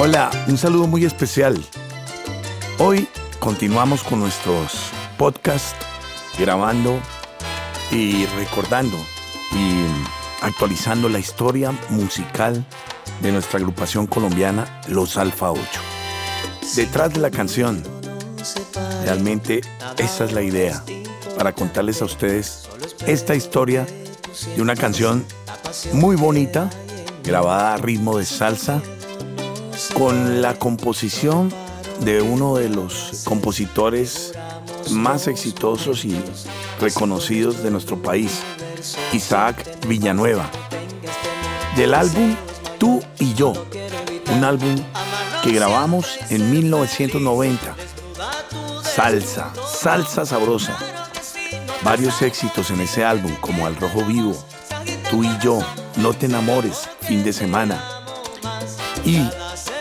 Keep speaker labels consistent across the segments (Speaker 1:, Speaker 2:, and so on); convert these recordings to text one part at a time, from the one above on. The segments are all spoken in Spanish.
Speaker 1: Hola, un saludo muy especial. Hoy continuamos con nuestros podcasts, grabando y recordando y actualizando la historia musical de nuestra agrupación colombiana Los Alfa 8. Detrás de la canción, realmente esa es la idea, para contarles a ustedes esta historia de una canción muy bonita, grabada a ritmo de salsa, con la composición de uno de los compositores más exitosos y reconocidos de nuestro país, Isaac Villanueva. Del álbum Tú y yo, un álbum que grabamos en 1990. Salsa, salsa sabrosa. Varios éxitos en ese álbum como Al Rojo Vivo, Tú y yo, No te enamores, fin de semana. Y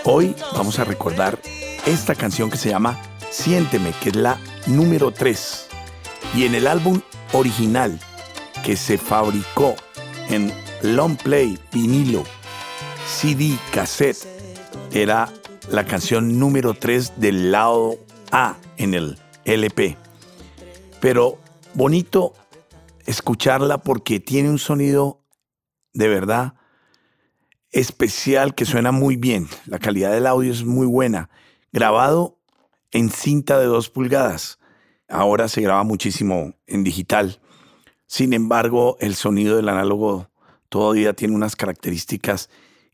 Speaker 1: hoy vamos a recordar esta canción que se llama Siénteme, que es la número 3. Y en el álbum original que se fabricó en long play, vinilo, CD, cassette, era la canción número 3 del lado A en el LP. Pero bonito escucharla porque tiene un sonido de verdad especial que suena muy bien. La calidad del audio es muy buena. Grabado en cinta de 2 pulgadas. Ahora se graba muchísimo en digital. Sin embargo, el sonido del análogo todavía tiene unas características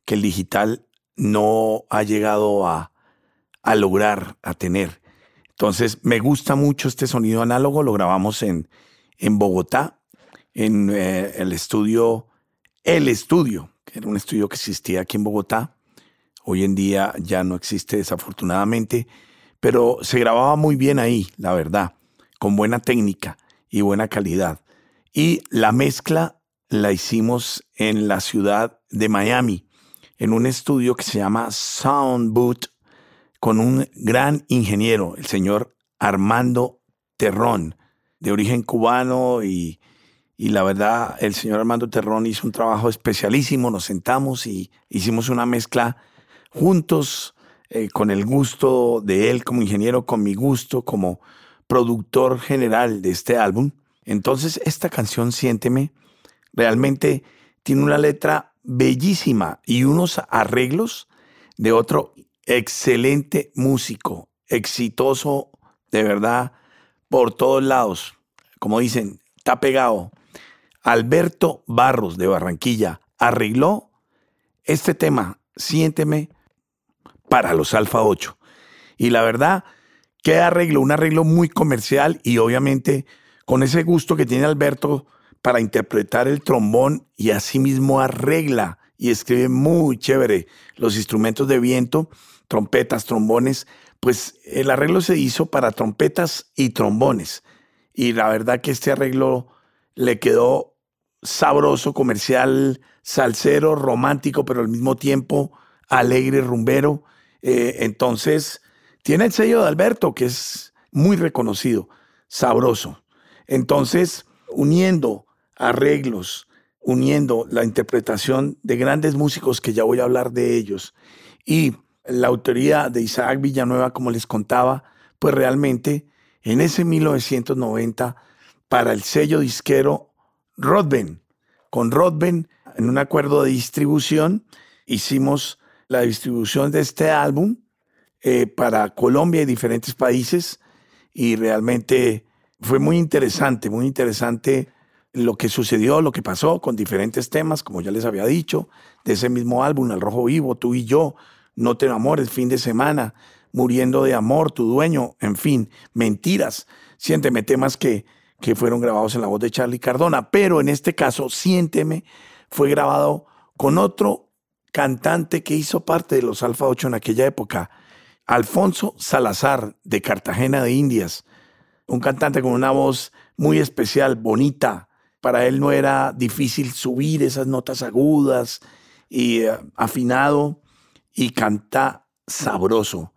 Speaker 1: que el digital no ha llegado a, lograr, a tener. Entonces, me gusta mucho este sonido análogo. Lo grabamos en, en Bogotá, en eh, el estudio El Estudio, era un estudio que existía aquí en Bogotá. Hoy en día ya no existe desafortunadamente, pero se grababa muy bien ahí, la verdad, con buena técnica y buena calidad. Y la mezcla la hicimos en la ciudad de Miami, en un estudio que se llama Sound Boot, con un gran ingeniero, el señor Armando Terrón, de origen cubano y, y la verdad, el señor Armando Terrón hizo un trabajo especialísimo, nos sentamos y hicimos una mezcla juntos eh, con el gusto de él como ingeniero, con mi gusto como productor general de este álbum. Entonces, esta canción, Siénteme, realmente tiene una letra bellísima y unos arreglos de otro excelente músico, exitoso de verdad por todos lados. Como dicen, está pegado. Alberto Barros de Barranquilla arregló este tema, Siénteme, para los Alfa 8. Y la verdad, qué arreglo, un arreglo muy comercial y obviamente con ese gusto que tiene Alberto para interpretar el trombón y asimismo arregla y escribe muy chévere los instrumentos de viento, trompetas, trombones, pues el arreglo se hizo para trompetas y trombones. Y la verdad que este arreglo le quedó sabroso, comercial, salsero, romántico, pero al mismo tiempo alegre, rumbero. Eh, entonces, tiene el sello de Alberto, que es muy reconocido, sabroso. Entonces, uniendo arreglos, uniendo la interpretación de grandes músicos, que ya voy a hablar de ellos, y la autoría de Isaac Villanueva, como les contaba, pues realmente en ese 1990, para el sello disquero Rodben, con Rodben, en un acuerdo de distribución, hicimos la distribución de este álbum eh, para Colombia y diferentes países y realmente fue muy interesante, muy interesante lo que sucedió, lo que pasó con diferentes temas, como ya les había dicho, de ese mismo álbum, El Rojo Vivo, Tú y Yo, No te enamores, Fin de Semana, Muriendo de Amor, Tu Dueño, en fin, Mentiras, Siénteme, temas que, que fueron grabados en la voz de Charlie Cardona, pero en este caso, Siénteme, fue grabado con otro cantante que hizo parte de los Alfa 8 en aquella época, Alfonso Salazar, de Cartagena de Indias, un cantante con una voz muy especial, bonita. Para él no era difícil subir esas notas agudas y eh, afinado y canta sabroso.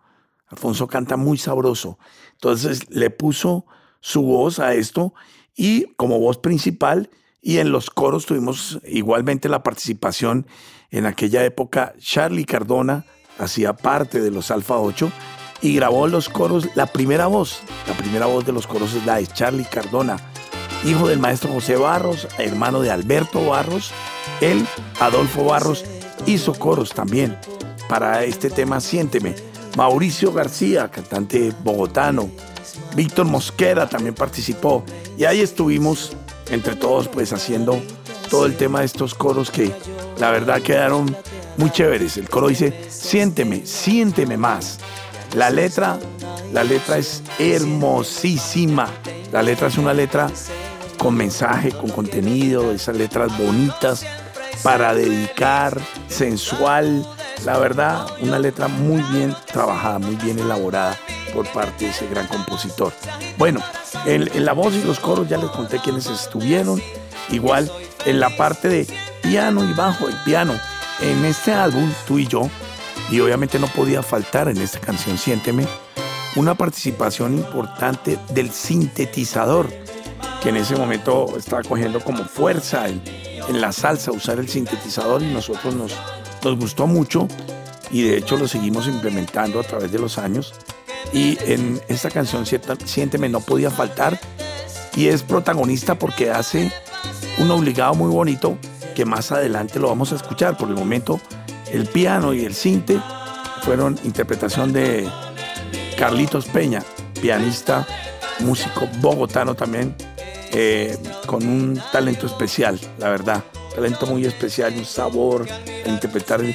Speaker 1: Alfonso canta muy sabroso. Entonces le puso su voz a esto y como voz principal y en los coros tuvimos igualmente la participación en aquella época Charlie Cardona, hacía parte de los Alfa 8 y grabó los coros, la primera voz, la primera voz de los coros es la de Charlie Cardona, hijo del maestro José Barros, hermano de Alberto Barros. Él, Adolfo Barros, hizo coros también para este tema Siénteme. Mauricio García, cantante bogotano. Víctor Mosquera también participó. Y ahí estuvimos entre todos pues haciendo todo el tema de estos coros que la verdad quedaron muy chéveres. El coro dice, siénteme, siénteme más. La letra, la letra es hermosísima. La letra es una letra con mensaje, con contenido, esas letras bonitas para dedicar, sensual. La verdad, una letra muy bien trabajada, muy bien elaborada por parte de ese gran compositor. Bueno, en, la voz y los coros ya les conté quiénes estuvieron. Igual en la parte de piano y bajo, el piano. En este álbum, tú y yo, y obviamente no podía faltar en esta canción Siénteme, una participación importante del sintetizador, que en ese momento estaba cogiendo como fuerza en, en la salsa usar el sintetizador y nosotros nos, nos gustó mucho y de hecho lo seguimos implementando a través de los años. Y en esta canción Siénteme no podía faltar y es protagonista porque hace un obligado muy bonito que más adelante lo vamos a escuchar. Por el momento, el piano y el cinte fueron interpretación de Carlitos Peña, pianista, músico bogotano también, eh, con un talento especial, la verdad. Talento muy especial, un sabor, interpretar el,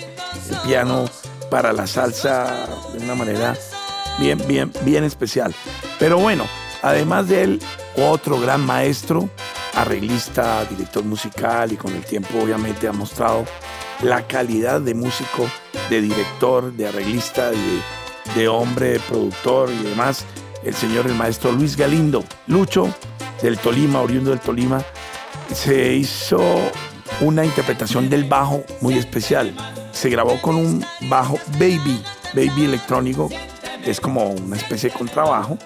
Speaker 1: piano para la salsa de una manera bien, bien, bien especial. Pero bueno, además de él, otro gran maestro, arreglista, director musical y con el tiempo obviamente ha mostrado la calidad de músico, de director, de arreglista, de, de hombre, de productor y demás, el señor, el maestro Luis Galindo. Lucho, del Tolima, oriundo del Tolima, se hizo una interpretación del bajo muy especial. Se grabó con un bajo baby, baby electrónico, es como una especie de contrabajo,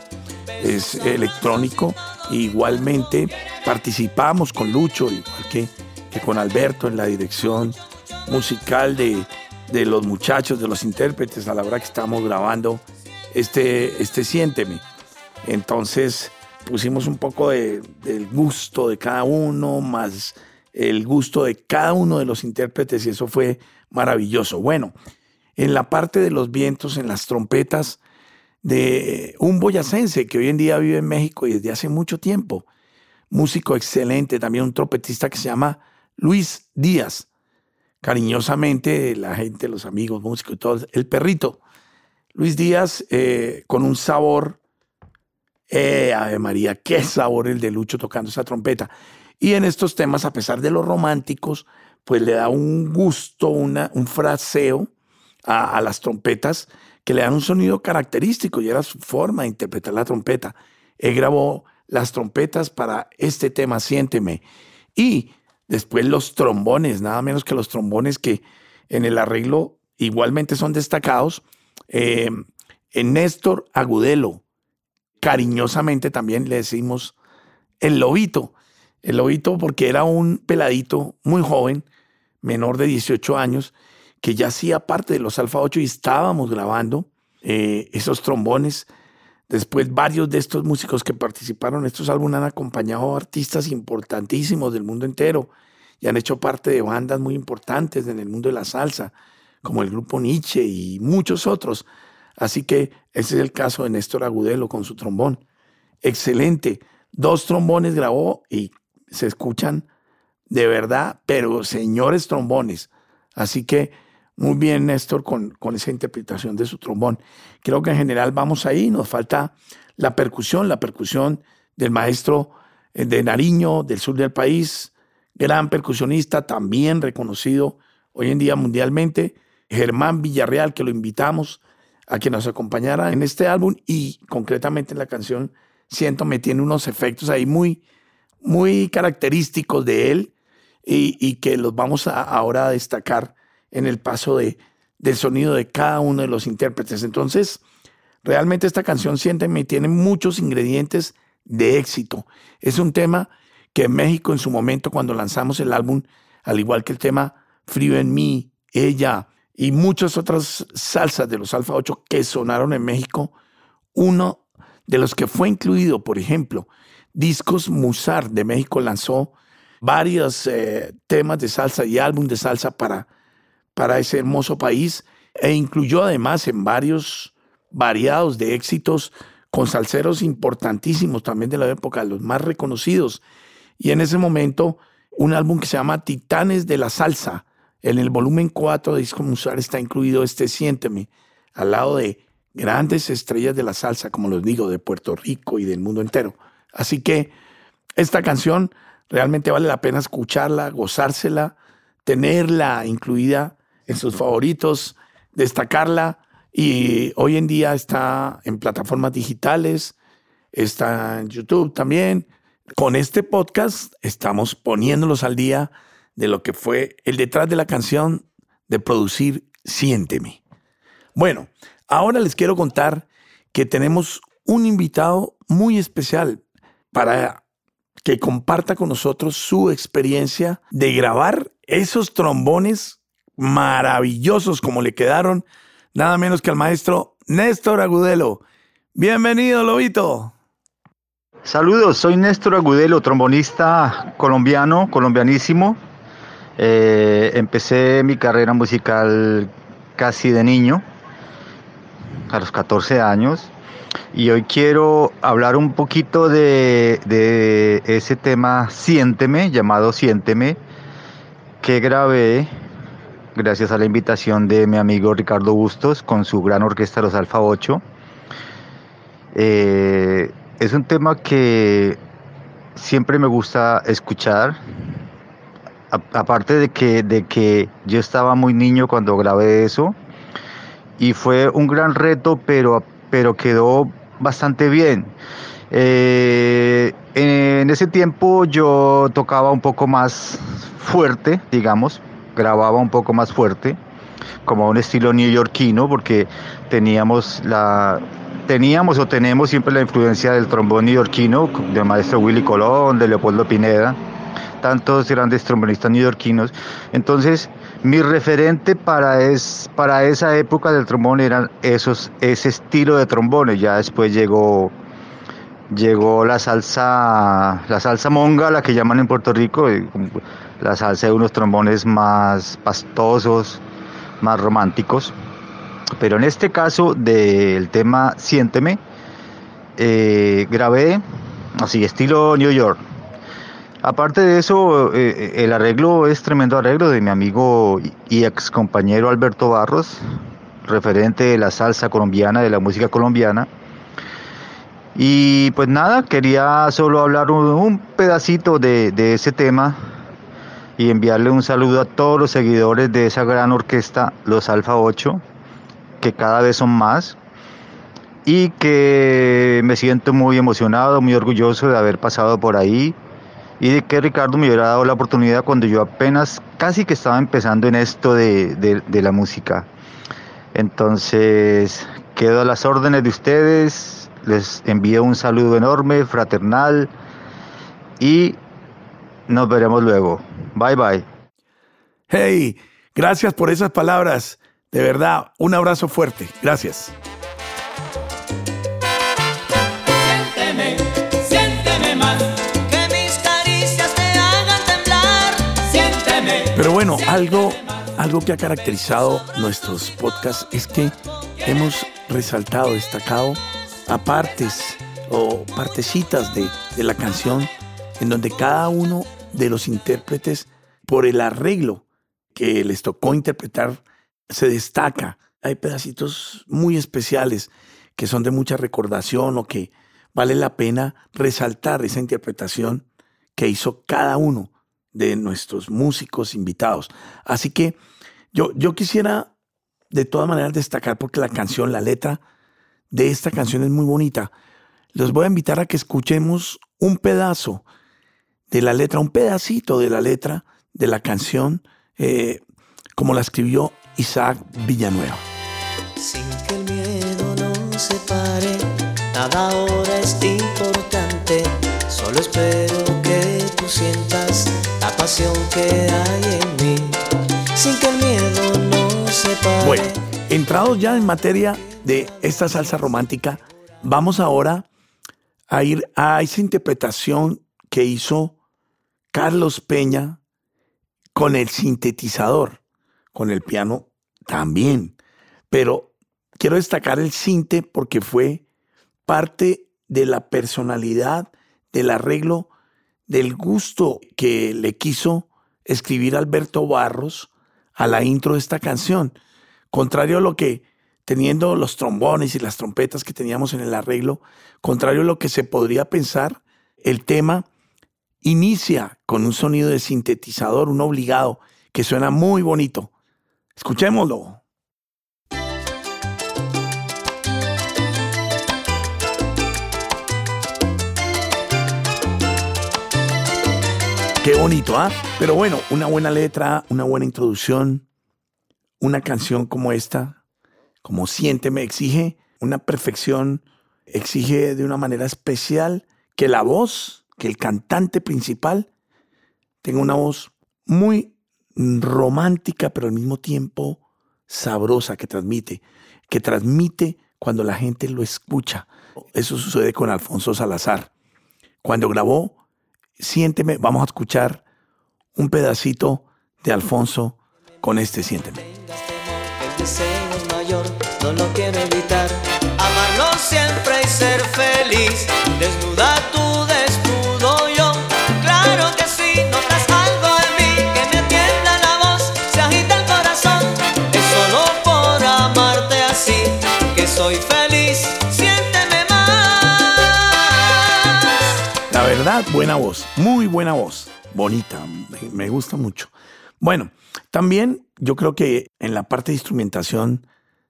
Speaker 1: es electrónico. Igualmente participamos con Lucho, igual que, que con Alberto en la dirección musical de, de, los muchachos, de los intérpretes, a la hora que estamos grabando este, este Siénteme. Entonces, pusimos un poco de, del gusto de cada uno, más el gusto de cada uno de los intérpretes y eso fue maravilloso. Bueno, en la parte de los vientos, en las trompetas de un boyacense que hoy en día vive en México y desde hace mucho tiempo, músico excelente, también un trompetista que se llama Luis Díaz. Cariñosamente, la gente, los amigos, músicos y todos, el perrito. Luis Díaz eh, con un sabor eh, Ave María, qué sabor el de Lucho tocando esa trompeta. Y en estos temas, a pesar de los románticos, pues le da un gusto, una, un fraseo a, las trompetas que le dan un sonido característico y era su forma de interpretar la trompeta. Él grabó las trompetas para este tema, Siénteme. Y después los trombones, nada menos que los trombones que en el arreglo igualmente son destacados. Eh, en Néstor Agudelo, cariñosamente también le decimos el lobito. El lobito porque era un peladito muy joven, menor de 18 años, que ya hacía parte de los Alfa 8 y estábamos grabando eh, esos trombones. Después varios de estos músicos que participaron en estos álbumes han acompañado a artistas importantísimos del mundo entero y han hecho parte de bandas muy importantes en el mundo de la salsa, como el grupo Nietzsche y muchos otros. Así que ese es el caso de Néstor Agudelo con su trombón. Excelente. Dos trombones grabó y se escuchan de verdad, pero señores trombones. Así que muy bien, Néstor, con, con esa interpretación de su trombón. Creo que en general vamos ahí. Nos falta la percusión, la percusión del maestro eh, de Nariño, del sur del país, gran percusionista, también reconocido hoy en día mundialmente, Germán Villarreal, que lo invitamos a que nos acompañara en este álbum y concretamente en la canción Siento me tiene unos efectos ahí muy, muy característicos de él y, que los vamos a, ahora a destacar en el paso de, del sonido de cada uno de los intérpretes. Entonces, realmente esta canción Siénteme tiene muchos ingredientes de éxito. Es un tema que en México en su momento cuando lanzamos el álbum, al igual que el tema Frío en mí, ella, y muchas otras salsas de los Alfa 8 que sonaron en México, uno de los que fue incluido, por ejemplo, Discos Musar de México lanzó varios eh, temas de salsa y álbum de salsa para, para ese hermoso país e incluyó además en varios variados de éxitos con salseros importantísimos también de la época, los más reconocidos. Y en ese momento, un álbum que se llama Titanes de la Salsa. En el volumen 4 de Disco Musar está incluido este Siénteme, al lado de grandes estrellas de la salsa, como los digo, de Puerto Rico y del mundo entero. Así que esta canción realmente vale la pena escucharla, gozársela, tenerla incluida en sus favoritos, destacarla y hoy en día está en plataformas digitales, está en YouTube también. Con este podcast estamos poniéndolos al día de lo que fue el detrás de la canción de producir Siénteme. Bueno, ahora les quiero contar que tenemos un invitado muy especial para que comparta con nosotros su experiencia de grabar esos trombones maravillosos como le quedaron nada menos que al maestro Néstor Agudelo. Bienvenido, Lobito.
Speaker 2: Saludos, soy Néstor Agudelo, trombonista colombiano, colombianísimo. Eh, empecé mi carrera musical casi de niño, a los 14 años, y hoy quiero hablar un poquito de, de ese tema Siénteme, llamado Siénteme, que grabé gracias a la invitación de mi amigo Ricardo Bustos con su gran orquesta Los Alfa 8. Eh, es un tema que siempre me gusta escuchar. aparte de que, de que yo estaba muy niño cuando grabé eso. Y fue un gran reto, pero, pero quedó bastante bien. Eh, en ese tiempo yo tocaba un poco más fuerte, digamos, grababa un poco más fuerte, como un estilo neoyorquino, porque teníamos la teníamos o tenemos siempre la influencia del trombón neoyorquino, del maestro Willy Colón, de Leopoldo Pineda, tantos grandes trombonistas neoyorquinos. Entonces, mi referente para, es, para esa época del trombón era esos, ese estilo de trombones. Ya después llegó, llegó la salsa, la salsa monga, la que llaman en Puerto Rico, la salsa de unos trombones más pastosos, más románticos. Pero en este caso del tema Siénteme, eh, grabé así, estilo New York. Aparte de eso, eh, el arreglo es tremendo arreglo de mi amigo y ex compañero Alberto Barros, referente de la salsa colombiana, de la música colombiana. Y pues nada, quería solo hablar un, pedacito de, de ese tema y enviarle un saludo a todos los seguidores de esa gran orquesta, los Alfa 8, que cada vez son más y que me siento muy emocionado, muy orgulloso de haber pasado por ahí y de que Ricardo me hubiera dado la oportunidad cuando yo apenas casi que estaba empezando en esto de, de la música. Entonces, quedo a las órdenes de ustedes, les envío un saludo enorme, fraternal y nos veremos luego. Bye bye.
Speaker 1: Hey, gracias por esas palabras. De verdad, un abrazo fuerte. Gracias. Siénteme, siénteme más, que mis caricias te hagan temblar. Siénteme. Pero bueno, algo, algo que ha caracterizado nuestros podcasts es que hemos resaltado, destacado a partes o partecitas de, de la canción en donde cada uno de los intérpretes por el arreglo que les tocó interpretar se destaca. Hay pedacitos muy especiales que son de mucha recordación o que vale la pena resaltar esa interpretación que hizo cada uno de nuestros músicos invitados. Así que yo, yo quisiera de todas maneras destacar porque la canción, la letra de esta canción es muy bonita. Les voy a invitar a que escuchemos un pedazo de la letra, un pedacito de la letra de la canción, eh, como la escribió Isaac Villanueva.
Speaker 3: Sin que el miedo nos separe, nada ahora es importante. Solo espero que tú sientas la pasión que hay en mí. Sin que el miedo nos separe.
Speaker 1: Bueno, entrados ya en materia de esta salsa romántica, vamos ahora a ir a esa interpretación que hizo Carlos Peña con el sintetizador, con el piano también. Pero quiero destacar el sinte porque fue parte de la personalidad, del arreglo, del gusto que le quiso escribir Alberto Barros a la intro de esta canción. Contrario a lo que, teniendo los trombones y las trompetas que teníamos en el arreglo, contrario a lo que se podría pensar, el tema inicia con un sonido de sintetizador, un obligado, que suena muy bonito. Escuchémoslo. Qué bonito, ¿ah? Pero bueno, una buena letra, una buena introducción, una canción como esta, como Siénteme, exige una perfección, exige de una manera especial que la voz, que el cantante principal tenga una voz muy romántica, pero al mismo tiempo sabrosa que transmite, que transmite cuando la gente lo escucha. Eso sucede con Alfonso Salazar. Cuando grabó Siénteme, vamos a escuchar un pedacito de Alfonso con este Siénteme.
Speaker 3: Amarlo siempre y ser feliz. Desnuda
Speaker 1: buena voz, muy buena voz, bonita, me- gusta mucho. Bueno, también yo creo que en la parte de instrumentación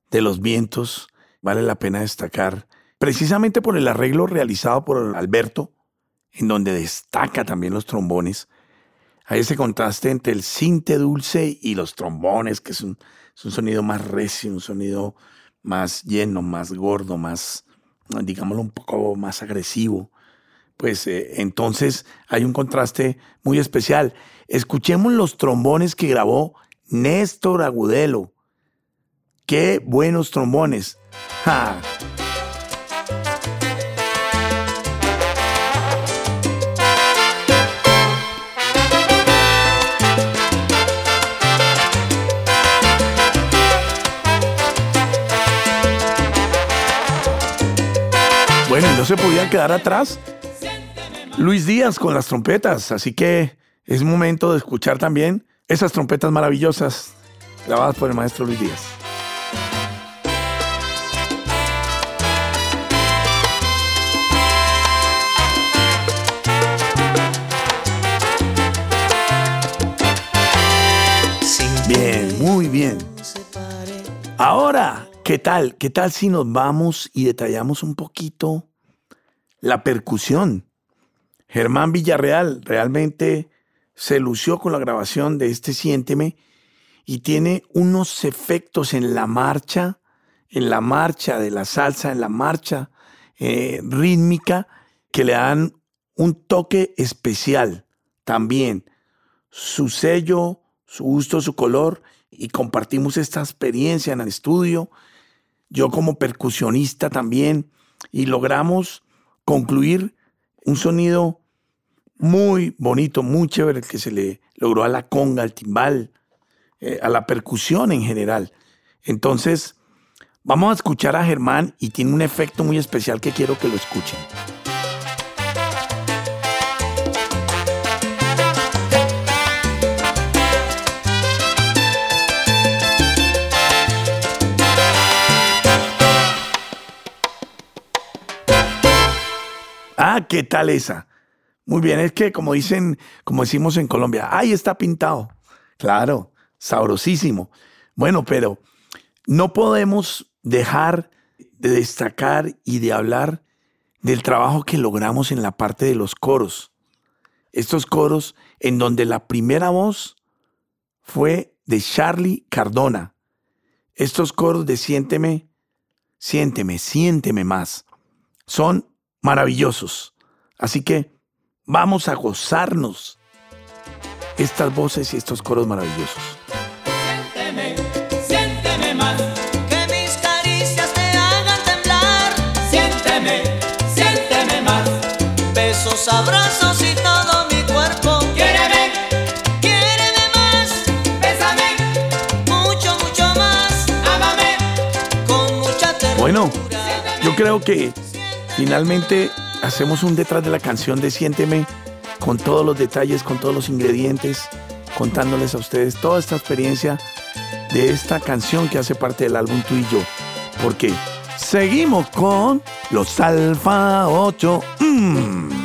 Speaker 1: de los vientos vale la pena destacar, precisamente por el arreglo realizado por Alberto, en donde destaca también los trombones, hay ese contraste entre el cinte dulce y los trombones, que es un, es un sonido más recio, un sonido más lleno, más gordo, más, digámoslo, un poco más agresivo pues eh, entonces hay un contraste muy especial. Escuchemos los trombones que grabó Néstor Agudelo. Qué buenos trombones. ¡Ja! Bueno, y no se podían quedar atrás Luis Díaz con las trompetas, así que es momento de escuchar también esas trompetas maravillosas grabadas por el maestro Luis Díaz. Bien, muy bien. Ahora, ¿qué tal? ¿Qué tal si nos vamos y detallamos un poquito la percusión? Germán Villarreal realmente se lució con la grabación de este Siénteme y tiene unos efectos en la marcha, en la marcha de la salsa, en la marcha eh, rítmica, que le dan un toque especial también. Su sello, su gusto, su color, y compartimos esta experiencia en el estudio. Yo como percusionista también, y logramos concluir un sonido muy bonito, muy chévere que se le logró a la conga, al timbal, eh, a la percusión en general. Entonces, vamos a escuchar a Germán y tiene un efecto muy especial que quiero que lo escuchen. ¿Qué tal esa? Muy bien, es que como dicen, como decimos en Colombia, ahí está pintado. Claro, sabrosísimo. Bueno, pero no podemos dejar de destacar y de hablar del trabajo que logramos en la parte de los coros. Estos coros en donde la primera voz fue de Charlie Cardona. Estos coros de siénteme, siénteme, siénteme más. Son maravillosos. Así que vamos a gozarnos estas voces y estos coros maravillosos.
Speaker 4: Siénteme, siénteme
Speaker 3: más. Que mis caricias te hagan temblar. Siénteme, siénteme más. Besos, abrazos y todo mi cuerpo.
Speaker 4: Quiéreme,
Speaker 3: quiéreme más.
Speaker 4: Bésame,
Speaker 3: mucho, mucho más.
Speaker 4: Ámame
Speaker 3: con mucha ternura.
Speaker 1: Bueno, yo creo que finalmente hacemos un detrás de la canción de Siénteme con todos los detalles, con todos los ingredientes, contándoles a ustedes toda esta experiencia de esta canción que hace parte del álbum Tú y yo. Porque seguimos con los Alfa 8. Mm.